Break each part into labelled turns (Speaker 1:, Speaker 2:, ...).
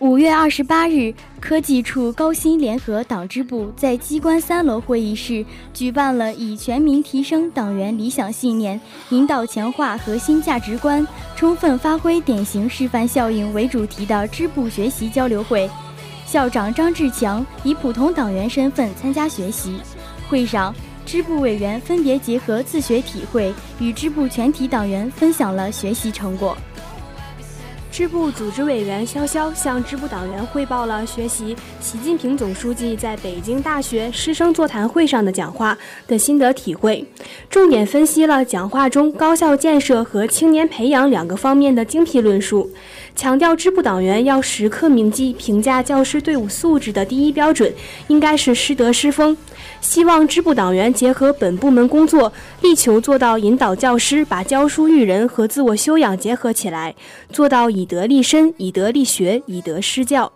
Speaker 1: 五月二十八日，科技处高新联合党支部在机关三楼会议室举办了以“全民提升党员理想信念，引导强化核心价值观，充分发挥典型示范效应”为主题的支部学习交流会。校长张志强以普通党员身份参加学习。会上，支部委员分别结合自学体会，与支部全体党员分享了学习成果。
Speaker 2: 支部组织委员潇潇向支部党员汇报了学习习近平总书记在北京大学师生座谈会上的讲话的心得体会，重点分析了讲话中高校建设和青年培养两个方面的精辟论述，强调支部党员要时刻铭记评价教师队伍素质的第一标准应该是师德师风。希望支部党员结合本部门工作，力求做到引导教师把教书育人和自我修养结合起来，做到以德立身、以德立学、以德施教。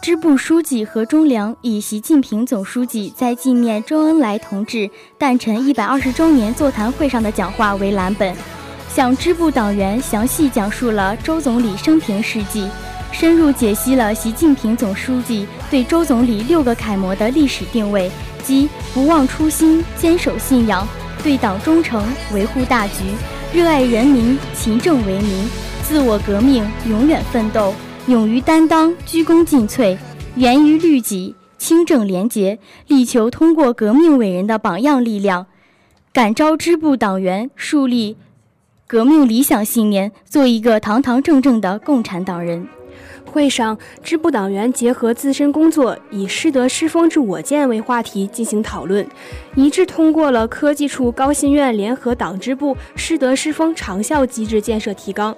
Speaker 1: 支部书记何忠良以习近平总书记在纪念周恩来同志诞辰一百二十周年座谈会上的讲话为蓝本，向支部党员详细讲述了周总理生平事迹。深入解析了习近平总书记对周总理六个楷模的历史定位，即不忘初心、坚守信仰、对党忠诚、维护大局、热爱人民、勤政为民、自我革命、永远奋斗、勇于担当、鞠躬尽瘁、严于律己、清正廉洁，力求通过革命伟人的榜样力量，感召支部党员树立革命理想信念，做一个堂堂正正的共产党人。
Speaker 2: 会上，支部党员结合自身工作，以“师德师风之我见”为话题进行讨论，一致通过了科技处高新院联合党支部师德师风长效机制建设提纲。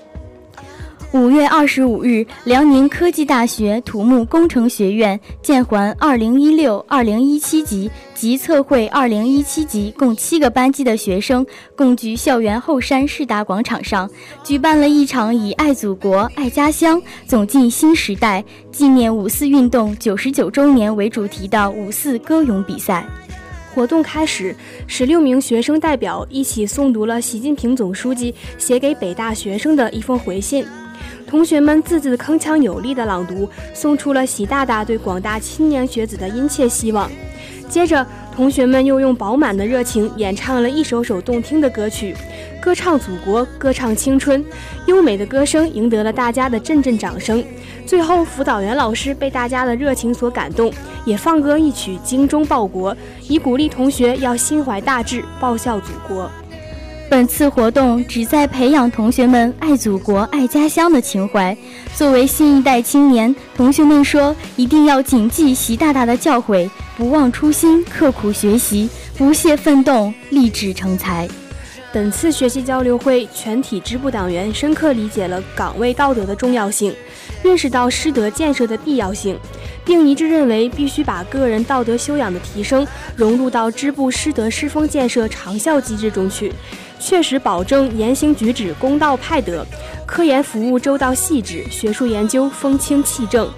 Speaker 1: 五月二十五日，辽宁科技大学土木工程学院建环二零一六、二零一七级及测绘二零一七级共七个班级的学生，共聚校园后山世达广场上，举办了一场以“爱祖国、爱家乡，走进新时代”纪念五四运动九十九周年为主题的五四歌咏比赛。
Speaker 2: 活动开始，十六名学生代表一起诵读了习近平总书记写给北大学生的一封回信。同学们字字铿锵有力的朗读，送出了习大大对广大青年学子的殷切希望。接着，同学们又用饱满的热情演唱了一首首动听的歌曲，歌唱祖国，歌唱青春。优美的歌声赢得了大家的阵阵掌声。最后，辅导员老师被大家的热情所感动，也放歌一曲《精忠报国》，以鼓励同学要心怀大志，报效祖国。
Speaker 1: 本次活动旨在培养同学们爱祖国、爱家乡的情怀。作为新一代青年，同学们说一定要谨记习大大的教诲，不忘初心，刻苦学习，不懈奋斗，立志成才。
Speaker 2: 本次学习交流会，全体支部党员深刻理解了岗位道德的重要性，认识到师德建设的必要性，并一致认为必须把个人道德修养的提升融入到支部师德师风建设长效机制中去。确实保证言行举止公道派德，科研服务周到细致，学术研究风清气正。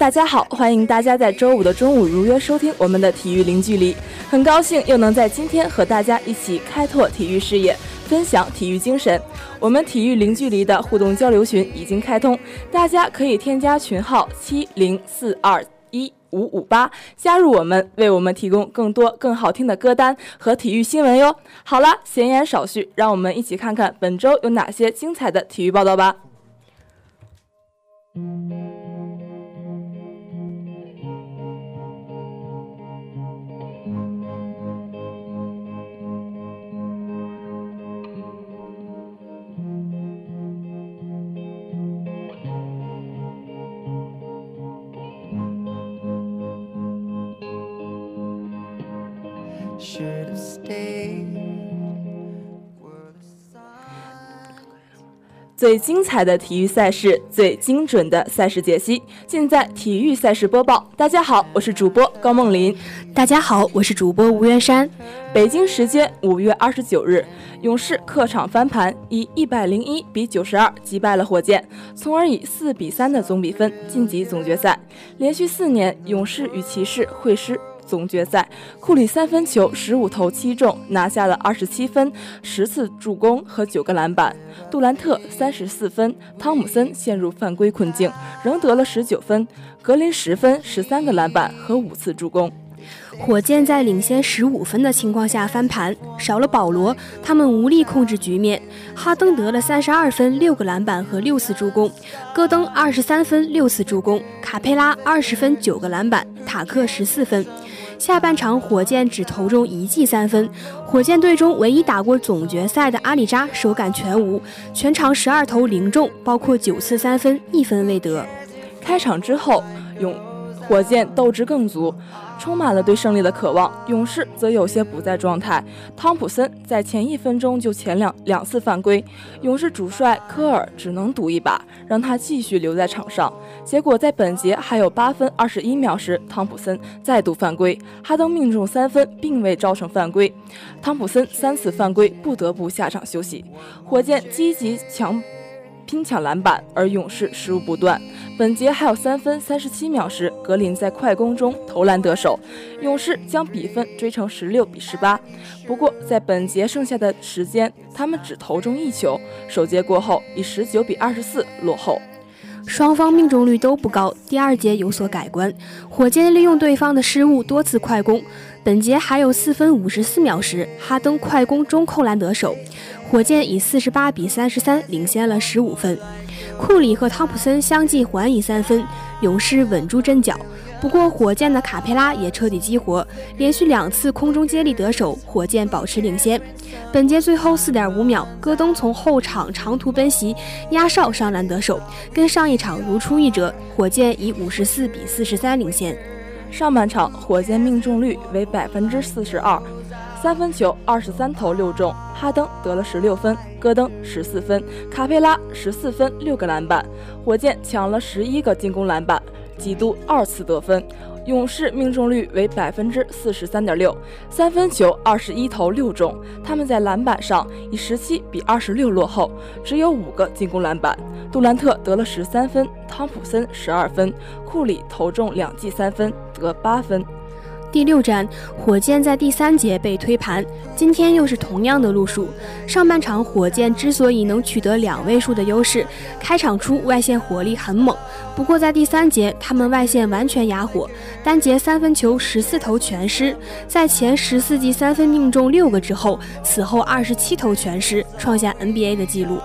Speaker 3: 大家好，欢迎大家在周五的中午如约收听我们的体育零距离。很高兴又能在今天和大家一起开拓体育视野，分享体育精神。我们体育零距离的互动交流群已经开通，大家可以添加群号七零四二一五五八，加入我们，为我们提供更多更好听的歌单和体育新闻哟。好了，闲言少叙，让我们一起看看本周有哪些精彩的体育报道吧。最精彩的体育赛事，最精准的赛事解析，尽在体育赛事播报。大家好，我是主播高梦琳。
Speaker 2: 大家好，我是主播吴元山。
Speaker 3: 北京时间五月二十九日，勇士客场翻盘，以一百零一比九十二击败了火箭，从而以四比三的总比分晋级总决赛。连续四年，勇士与骑士会师。总决赛，库里三分球十五投七中，拿下了二十七分、十次助攻和九个篮板。杜兰特三十四分，汤姆森陷入犯规困境，仍得了十九分。格林十分、十三个篮板和五次助攻。
Speaker 2: 火箭在领先十五分的情况下翻盘，少了保罗，他们无力控制局面。哈登得了三十二分、六个篮板和六次助攻，戈登二十三分、六次助攻，卡佩拉二十分、九个篮板，塔克十四分。下半场，火箭只投中一记三分。火箭队中唯一打过总决赛的阿里扎手感全无，全场十二投零中，包括九次三分，一分未得。
Speaker 3: 开场之后，勇火箭斗志更足。充满了对胜利的渴望，勇士则有些不在状态。汤普森在前一分钟就前两两次犯规，勇士主帅科尔只能赌一把，让他继续留在场上。结果在本节还有八分二十一秒时，汤普森再度犯规，哈登命中三分，并未造成犯规。汤普森三次犯规，不得不下场休息。火箭积极抢。拼抢篮板，而勇士失误不断。本节还有三分三十七秒时，格林在快攻中投篮得手，勇士将比分追成十六比十八。不过，在本节剩下的时间，他们只投中一球。首节过后，以十九比二十四落后。
Speaker 2: 双方命中率都不高，第二节有所改观。火箭利用对方的失误多次快攻。本节还有四分五十四秒时，哈登快攻中扣篮得手。火箭以四十八比三十三领先了十五分，库里和汤普森相继还以三分，勇士稳住阵脚。不过火箭的卡佩拉也彻底激活，连续两次空中接力得手，火箭保持领先。本节最后四点五秒，戈登从后场长途奔袭，压哨上篮得手，跟上一场如出一辙，火箭以五十四比四十三领先。
Speaker 3: 上半场火箭命中率为百分之四十二。三分球二十三投六中，哈登得了十六分，戈登十四分，卡佩拉十四分六个篮板。火箭抢了十一个进攻篮板，几度二次得分。勇士命中率为百分之四十三点六，三分球二十一投六中，他们在篮板上以十七比二十六落后，只有五个进攻篮板。杜兰特得了十三分，汤普森十二分，库里投中两记三分，得八分。
Speaker 2: 第六站，火箭在第三节被推盘。今天又是同样的路数。上半场，火箭之所以能取得两位数的优势，开场初外线火力很猛。不过在第三节，他们外线完全哑火，单节三分球十四投全失。在前十四记三分命中六个之后，此后二十七投全失，创下 NBA 的纪录。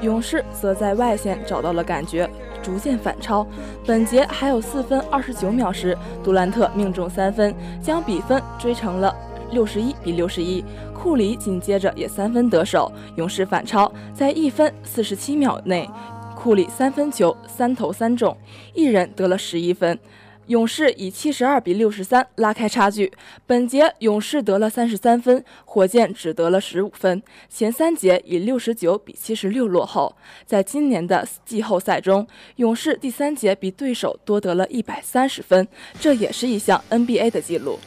Speaker 3: 勇士则在外线找到了感觉。逐渐反超，本节还有四分二十九秒时，杜兰特命中三分，将比分追成了六十一比六十一。库里紧接着也三分得手，勇士反超，在一分四十七秒内，库里三分球三投三中，一人得了十一分。勇士以七十二比六十三拉开差距。本节勇士得了三十三分，火箭只得了十五分。前三节以六十九比七十六落后。在今年的季后赛中，勇士第三节比对手多得了一百三十分，这也是一项 NBA 的记录。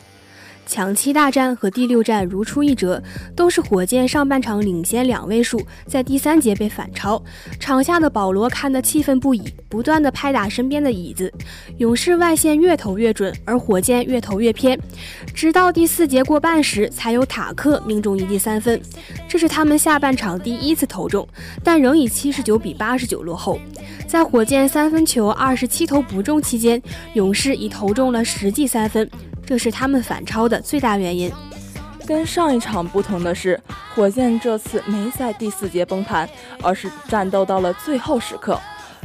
Speaker 2: 抢七大战和第六战如出一辙，都是火箭上半场领先两位数，在第三节被反超。场下的保罗看得气愤不已，不断的拍打身边的椅子。勇士外线越投越准，而火箭越投越偏，直到第四节过半时，才有塔克命中一记三分。这是他们下半场第一次投中，但仍以七十九比八十九落后。在火箭三分球二十七投不中期间，勇士已投中了十记三分。这是他们反超的最大原因。
Speaker 3: 跟上一场不同的是，火箭这次没在第四节崩盘，而是战斗到了最后时刻。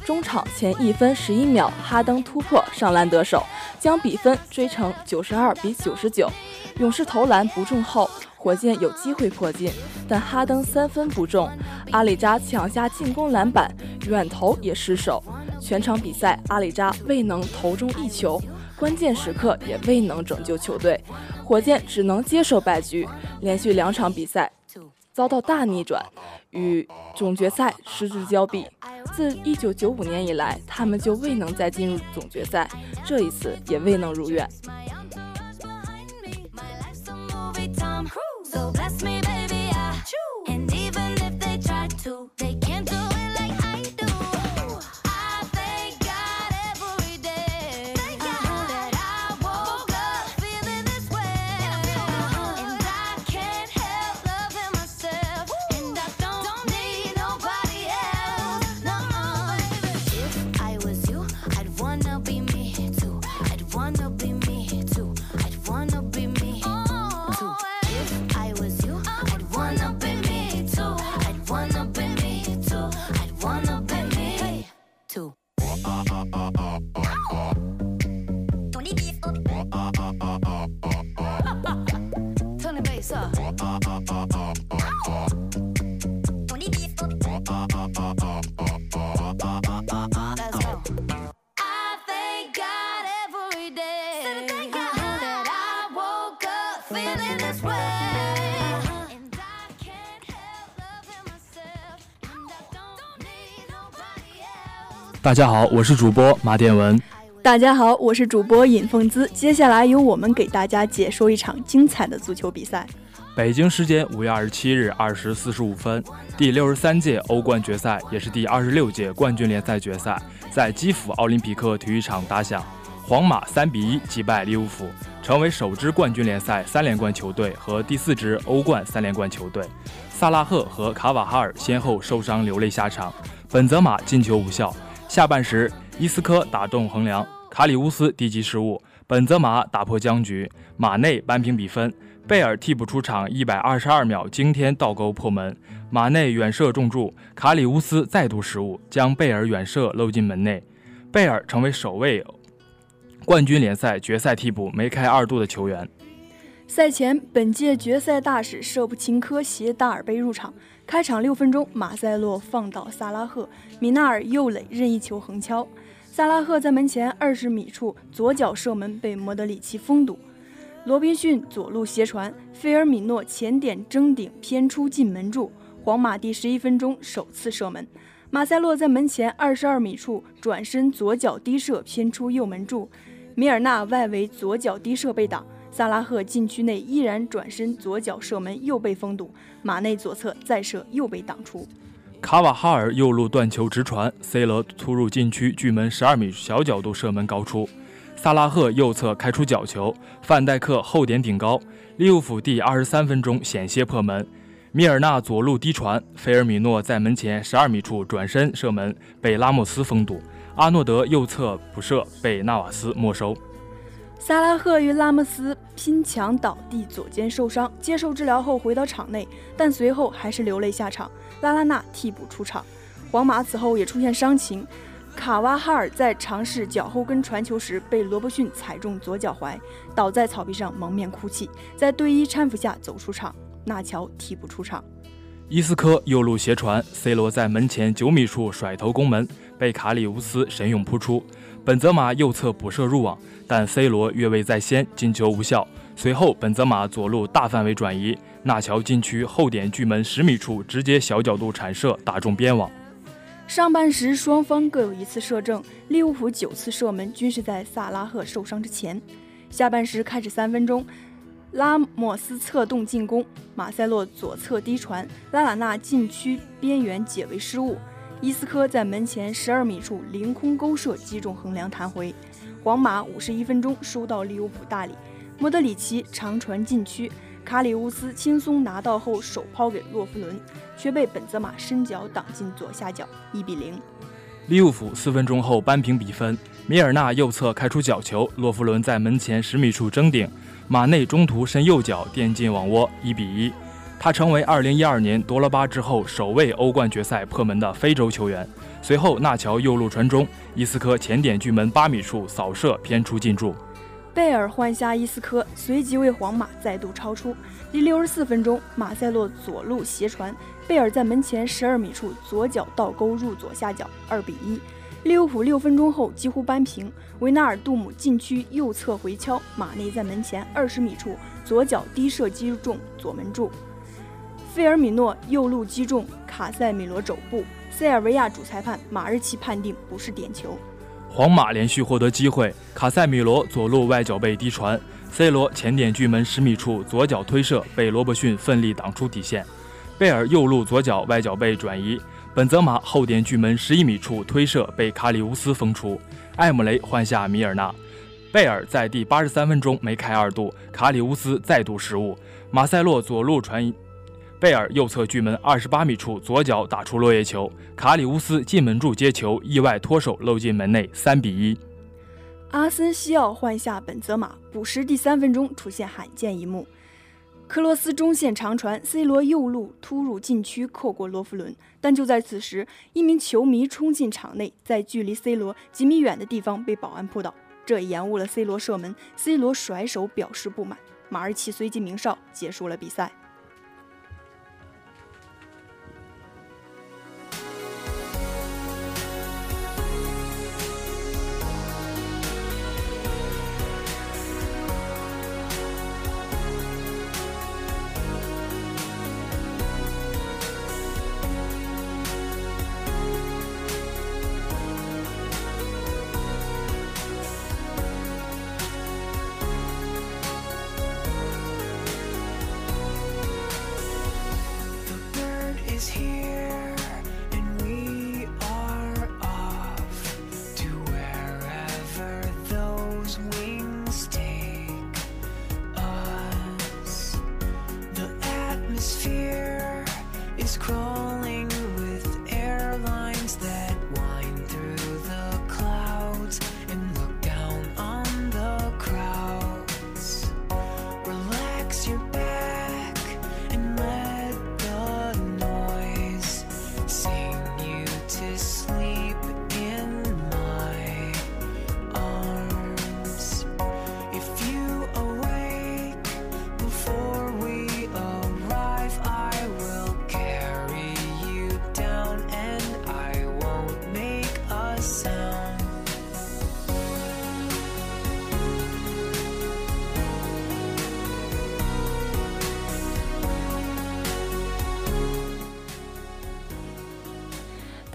Speaker 3: 中场前一分十一秒，哈登突破上篮得手，将比分追成九十二比九十九。勇士投篮不中后，火箭有机会破进，但哈登三分不中，阿里扎抢下进攻篮板，远投也失手。全场比赛，阿里扎未能投中一球。关键时刻也未能拯救球队，火箭只能接受败局，连续两场比赛遭到大逆转，与总决赛失之交臂。自1995年以来，他们就未能再进入总决赛，这一次也未能如愿。
Speaker 4: 大家好，我是主播马殿文。
Speaker 5: 大家好，我是主播尹凤姿。接下来由我们给大家解说一场精彩的足球比赛。
Speaker 4: 北京时间五月二十七日二时四十五分，第六十三届欧冠决赛，也是第二十六届冠军联赛决赛，在基辅奥林匹克体育场打响。皇马三比一击败利物浦，成为首支冠军联赛三连冠球队和第四支欧冠三连冠球队。萨拉赫和卡瓦哈尔先后受伤流泪下场，本泽马进球无效。下半时，伊斯科打中横梁，卡里乌斯低级失误，本泽马打破僵局，马内扳平比分。贝尔替补出场，一百二十二秒惊天倒钩破门，马内远射中柱，卡里乌斯再度失误，将贝尔远射漏进门内。贝尔成为首位冠军联赛决赛替补梅开二度的球员。
Speaker 5: 赛前，本届决赛大使舍甫琴科携大耳杯入场。开场六分钟，马塞洛放倒萨拉赫，米纳尔右垒任意球横敲，萨拉赫在门前二十米处左脚射门被莫德里奇封堵。罗宾逊左路斜传，菲尔米诺前点争顶偏出进门柱。皇马第十一分钟首次射门，马塞洛在门前二十二米处转身左脚低射偏出右门柱，米尔纳外围左脚低射被挡。萨拉赫禁区内依然转身左脚射门，又被封堵。马内左侧再射又被挡出。
Speaker 4: 卡瓦哈尔右路断球直传，C 罗突入禁区距门十二米小角度射门高出。萨拉赫右侧开出角球，范戴克后点顶高。利物浦第二十三分钟险些破门。米尔纳左路低传，菲尔米诺在门前十二米处转身射门，被拉莫斯封堵。阿诺德右侧补射被纳瓦斯没收。
Speaker 5: 萨拉赫与拉莫斯拼抢倒地，左肩受伤，接受治疗后回到场内，但随后还是流泪下场。拉拉纳替补出场。皇马此后也出现伤情，卡瓦哈尔在尝试脚后跟传球时被罗伯逊踩中左脚踝，倒在草地上蒙面哭泣，在队医搀扶下走出场。纳乔替补出场。
Speaker 4: 伊斯科右路斜传，C 罗在门前九米处甩头攻门，被卡里乌斯神勇扑出。本泽马右侧补射入网，但 C 罗越位在先，进球无效。随后，本泽马左路大范围转移，纳乔禁区后点距门十米处直接小角度铲射打中边网。
Speaker 5: 上半时双方各有一次射正，利物浦九次射门均是在萨拉赫受伤之前。下半时开始三分钟，拉莫斯策动进攻，马塞洛左侧低传，拉拉纳禁区边缘解围失误，伊斯科在门前十二米处凌空勾射击中横梁弹回。皇马五十一分钟收到利物浦大礼，莫德里奇长传禁区，卡里乌斯轻松拿到后手抛给洛夫伦，却被本泽马伸脚挡进左下角，一比零。
Speaker 4: 利物浦四分钟后扳平比分，米尔纳右侧开出角球，洛夫伦在门前十米处争顶，马内中途伸右脚垫进网窝，一比一。他成为二零一二年夺了巴之后首位欧冠决赛破门的非洲球员。随后纳乔右路传中，伊斯科前点距门八米处扫射偏出进柱。
Speaker 5: 贝尔换下伊斯科，随即为皇马再度超出。第六十四分钟，马塞洛左路斜传。贝尔在门前十二米处左脚倒钩入左下角，二比一。利物浦六分钟后几乎扳平，维纳尔杜姆禁区右侧回敲，马内在门前二十米处左脚低射击中左门柱，费尔米诺右路击中卡塞米罗肘部，塞尔维亚主裁判马日奇判定不是点球。
Speaker 4: 皇马连续获得机会，卡塞米罗左路外脚背低传，C 罗前点距门十米处左脚推射被罗伯逊奋力挡出底线。贝尔右路左脚外脚背转移，本泽马后点距门十一米处推射被卡里乌斯封出，艾姆雷换下米尔纳。贝尔在第八十三分钟梅开二度，卡里乌斯再度失误，马塞洛左路传，贝尔右侧距门二十八米处左脚打出落叶球，卡里乌斯进门柱接球意外脱手漏进门内，三比一。
Speaker 5: 阿森西奥换下本泽马，补时第三分钟出现罕见一幕。克罗斯中线长传，C 罗右路突入禁区，扣过罗弗伦。但就在此时，一名球迷冲进场内，在距离 C 罗几米远的地方被保安扑倒，这延误了 C 罗射门。C 罗甩手表示不满，马尔奇随即鸣哨，结束了比赛。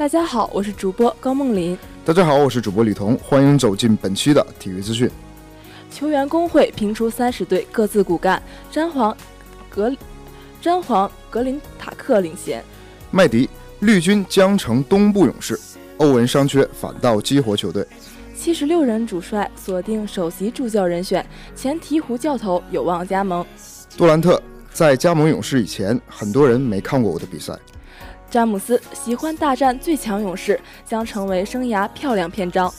Speaker 3: 大家好，我是主播高梦林。
Speaker 6: 大家好，我是主播李彤，欢迎走进本期的体育资讯。
Speaker 3: 球员工会评出三十队各自骨干，詹皇格詹皇格林塔克领衔。
Speaker 6: 麦迪绿军将成东部勇士，欧文伤缺反倒激活球队。
Speaker 3: 七十六人主帅锁定首席助教人选，前鹈鹕教头有望加盟。
Speaker 6: 杜兰特在加盟勇士以前，很多人没看过我的比赛。
Speaker 3: 詹姆斯喜欢大战最强勇士，将成为生涯漂亮篇章。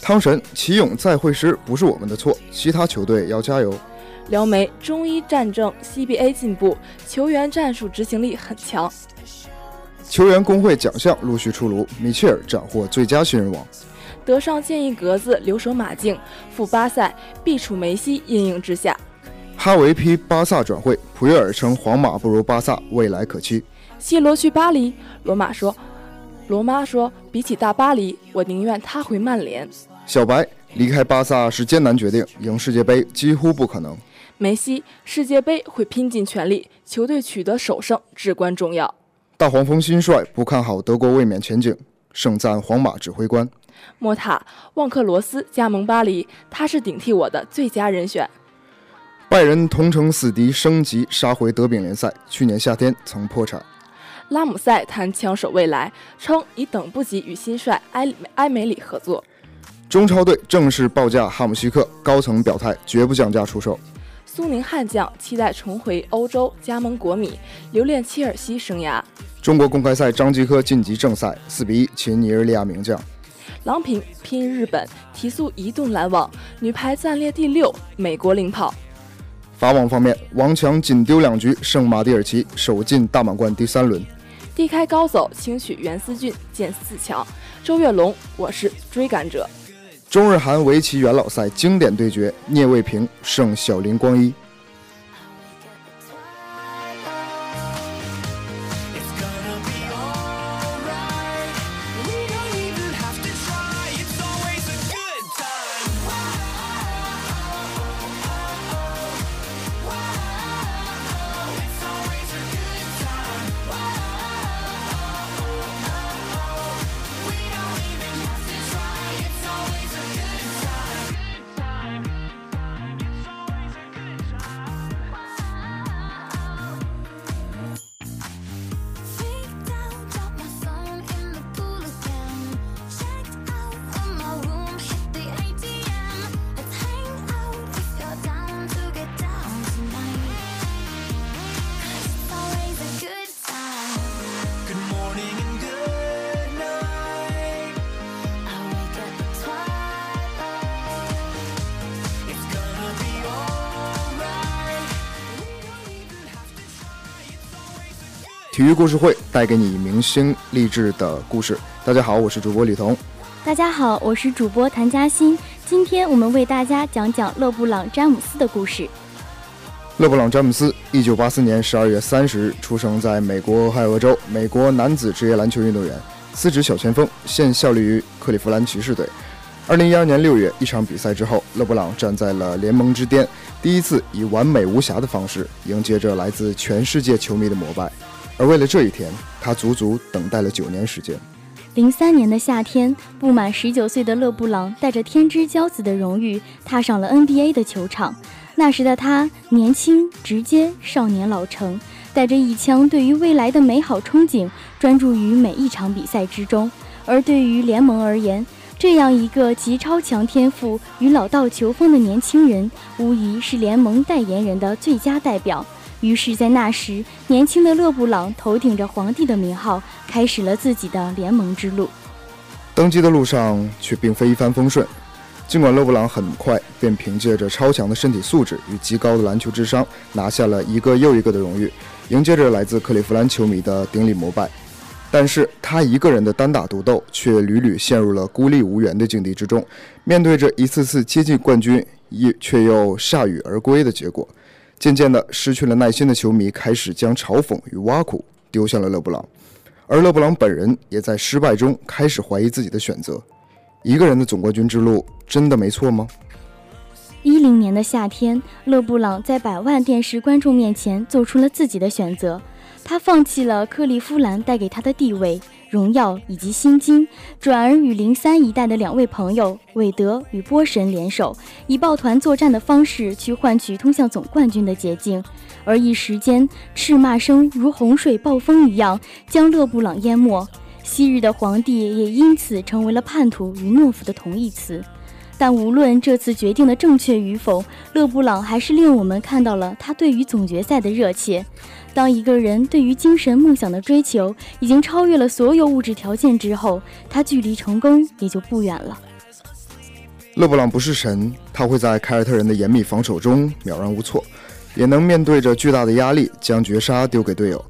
Speaker 6: 汤神奇勇再会师不是我们的错，其他球队要加油。
Speaker 3: 撩梅中医战胜 CBA 进步，球员战术执行力很强。
Speaker 6: 球员工会奖项陆续出炉，米切尔斩获最佳新人王。
Speaker 3: 德尚建议格子留守马竞，赴巴塞必处梅西阴影之下。
Speaker 6: 哈维批巴萨转会，普约尔称皇马不如巴萨，未来可期。
Speaker 3: C 罗去巴黎，罗马说：“罗妈说，比起大巴黎，我宁愿他回曼联。”
Speaker 6: 小白离开巴萨是艰难决定，赢世界杯几乎不可能。
Speaker 3: 梅西世界杯会拼尽全力，球队取得首胜至关重要。
Speaker 6: 大黄蜂新帅不看好德国卫冕前景，盛赞皇马指挥官。
Speaker 3: 莫塔旺克罗斯加盟巴黎，他是顶替我的最佳人选。
Speaker 6: 拜仁同城死敌升级杀回德丙联赛，去年夏天曾破产。
Speaker 3: 拉姆塞谈枪手未来，称已等不及与新帅埃埃梅里合作。
Speaker 6: 中超队正式报价哈姆西克，高层表态绝不降价出售。
Speaker 3: 苏宁悍将期待重回欧洲，加盟国米，留恋切尔西生涯。
Speaker 6: 中国公开赛张继科晋级正赛，四比一擒尼日利亚名将。
Speaker 3: 郎平拼日本，提速移动拦网，女排暂列第六，美国领跑。
Speaker 6: 法网方面，王强仅丢两局胜马蒂尔奇，首进大满贯第三轮。
Speaker 3: 低开高走，轻取袁思俊，见四强。周跃龙，我是追赶者。
Speaker 6: 中日韩围棋元老赛经典对决，聂卫平胜小林光一。体育故事会带给你明星励志的故事。大家好，我是主播李彤。
Speaker 1: 大家好，我是主播谭嘉欣。今天我们为大家讲讲勒布朗·詹姆斯的故事。
Speaker 6: 勒布朗·詹姆斯，一九八四年十二月三十日出生在美国俄亥俄州，美国男子职业篮球运动员，司职小前锋，现效力于克利夫兰骑士队。二零一二年六月，一场比赛之后，勒布朗站在了联盟之巅，第一次以完美无瑕的方式迎接着来自全世界球迷的膜拜。而为了这一天，他足足等待了九年时间。
Speaker 1: 零三年的夏天，不满十九岁的勒布朗带着天之骄子的荣誉踏上了 NBA 的球场。那时的他年轻、直接、少年老成，带着一腔对于未来的美好憧憬，专注于每一场比赛之中。而对于联盟而言，这样一个集超强天赋与老道球风的年轻人，无疑是联盟代言人的最佳代表。于是，在那时，年轻的勒布朗头顶着皇帝的名号，开始了自己的联盟之路。
Speaker 6: 登基的路上却并非一帆风顺。尽管勒布朗很快便凭借着超强的身体素质与极高的篮球智商，拿下了一个又一个的荣誉，迎接着来自克利夫兰球迷的顶礼膜拜，但是他一个人的单打独斗，却屡屡陷入了孤立无援的境地之中。面对着一次次接近冠军，亦却又铩羽而归的结果。渐渐的，失去了耐心的球迷开始将嘲讽与挖苦丢向了勒布朗，而勒布朗本人也在失败中开始怀疑自己的选择。一个人的总冠军之路真的没错吗？
Speaker 1: 一零年的夏天，勒布朗在百万电视观众面前做出了自己的选择，他放弃了克利夫兰带给他的地位。荣耀以及薪金，转而与零三一代的两位朋友韦德与波神联手，以抱团作战的方式去换取通向总冠军的捷径。而一时间，斥骂声如洪水暴风一样将勒布朗淹没，昔日的皇帝也因此成为了叛徒与懦夫的同义词。但无论这次决定的正确与否，勒布朗还是令我们看到了他对于总决赛的热切。当一个人对于精神梦想的追求已经超越了所有物质条件之后，他距离成功也就不远了。
Speaker 6: 勒布朗不是神，他会在凯尔特人的严密防守中渺然无措，也能面对着巨大的压力将绝杀丢给队友。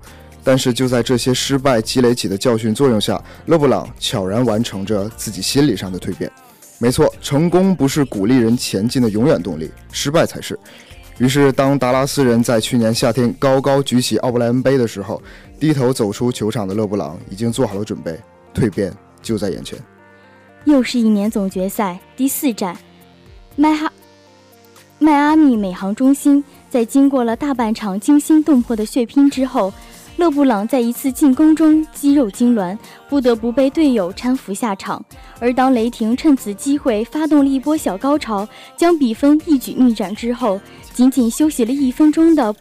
Speaker 6: 但是就在这些失败积累起的教训作用下，勒布朗悄然完成着自己心理上的蜕变。没错，成功不是鼓励人前进的永远动力，失败才是。于是，当达拉斯人在去年夏天高高举起奥布莱恩杯的时候，低头走出球场的勒布朗已经做好了准备，蜕变就在眼前。
Speaker 1: 又是一年总决赛第四站，迈哈迈阿密美航中心在经过了大半场惊心动魄的血拼之后。勒布朗在一次进攻中肌肉痉挛，不得不被队友搀扶下场。而当雷霆趁此机会发动了一波小高潮，将比分一举逆转之后，仅仅休息了一分钟的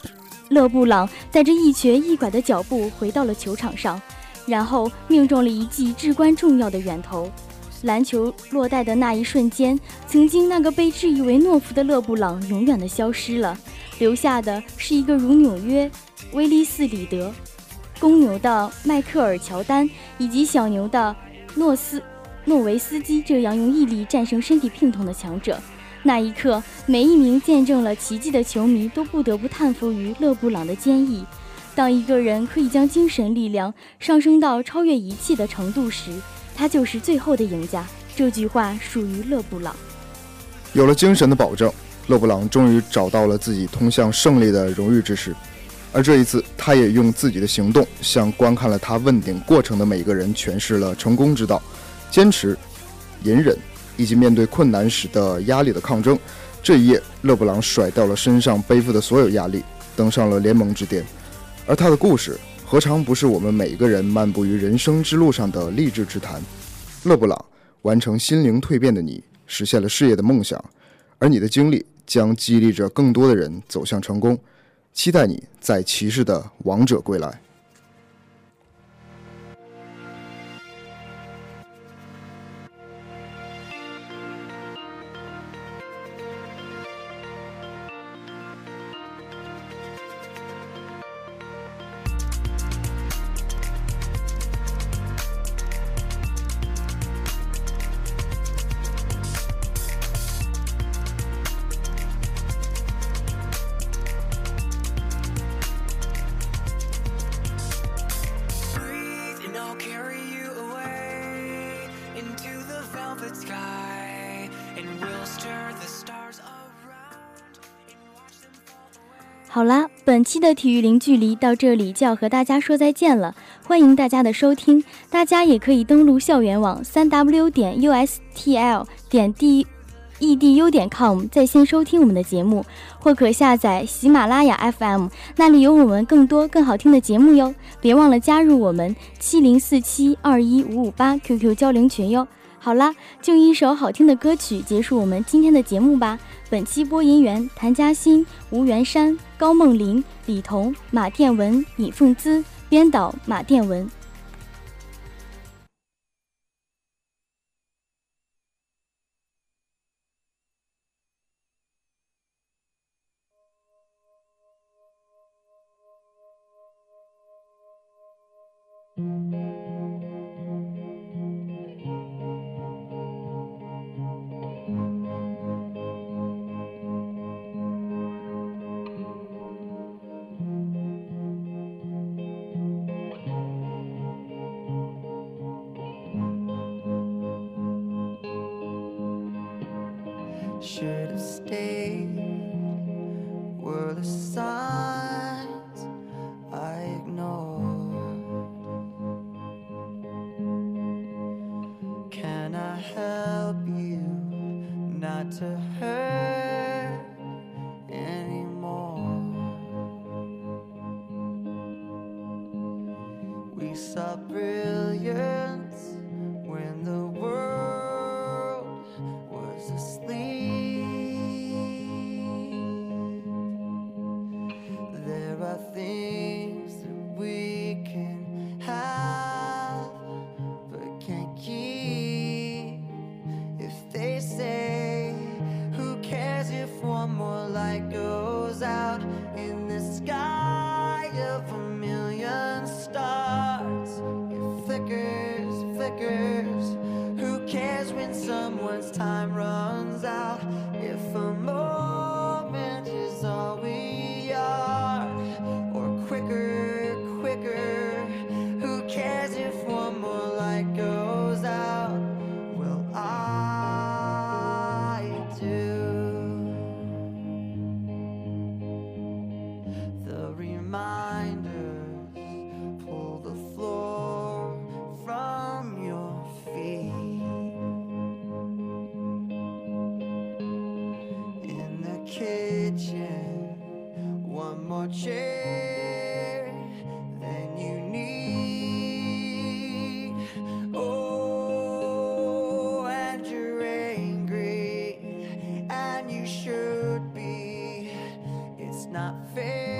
Speaker 1: 勒布朗，带着一瘸一拐的脚步回到了球场上，然后命中了一记至关重要的远投。篮球落袋的那一瞬间，曾经那个被质疑为懦夫的勒布朗永远的消失了，留下的是一个如纽约威利斯里德、公牛的迈克尔乔丹以及小牛的诺斯诺维斯基这样用毅力战胜身体病痛的强者。那一刻，每一名见证了奇迹的球迷都不得不叹服于勒布朗的坚毅。当一个人可以将精神力量上升到超越一切的程度时，他就是最后的赢家。这句话属于勒布朗。
Speaker 6: 有了精神的保证，勒布朗终于找到了自己通向胜利的荣誉之时。而这一次，他也用自己的行动向观看了他问鼎过程的每一个人诠释了成功之道：坚持、隐忍。以及面对困难时的压力的抗争，这一夜，勒布朗甩掉了身上背负的所有压力，登上了联盟之巅。而他的故事，何尝不是我们每一个人漫步于人生之路上的励志之谈？勒布朗完成心灵蜕变的你，实现了事业的梦想，而你的经历将激励着更多的人走向成功。期待你在骑士的王者归来。
Speaker 1: 的体育零距离到这里就要和大家说再见了。欢迎大家的收听，大家也可以登录校园网三 w 点 ustl 点 d edu 点 com 在线收听我们的节目，或可下载喜马拉雅 FM，那里有我们更多更好听的节目哟。别忘了加入我们七零四七二一五五八 QQ 交流群哟。好啦，就一首好听的歌曲结束我们今天的节目吧。本期播音员谭嘉欣、吴元山、高梦玲、李彤、马殿文、尹凤姿，编导马殿文。
Speaker 7: should have stayed were the sun. out in the sky of a million stars. It flickers, flickers. Who cares when someone's time runs? than you should be. It's not fair.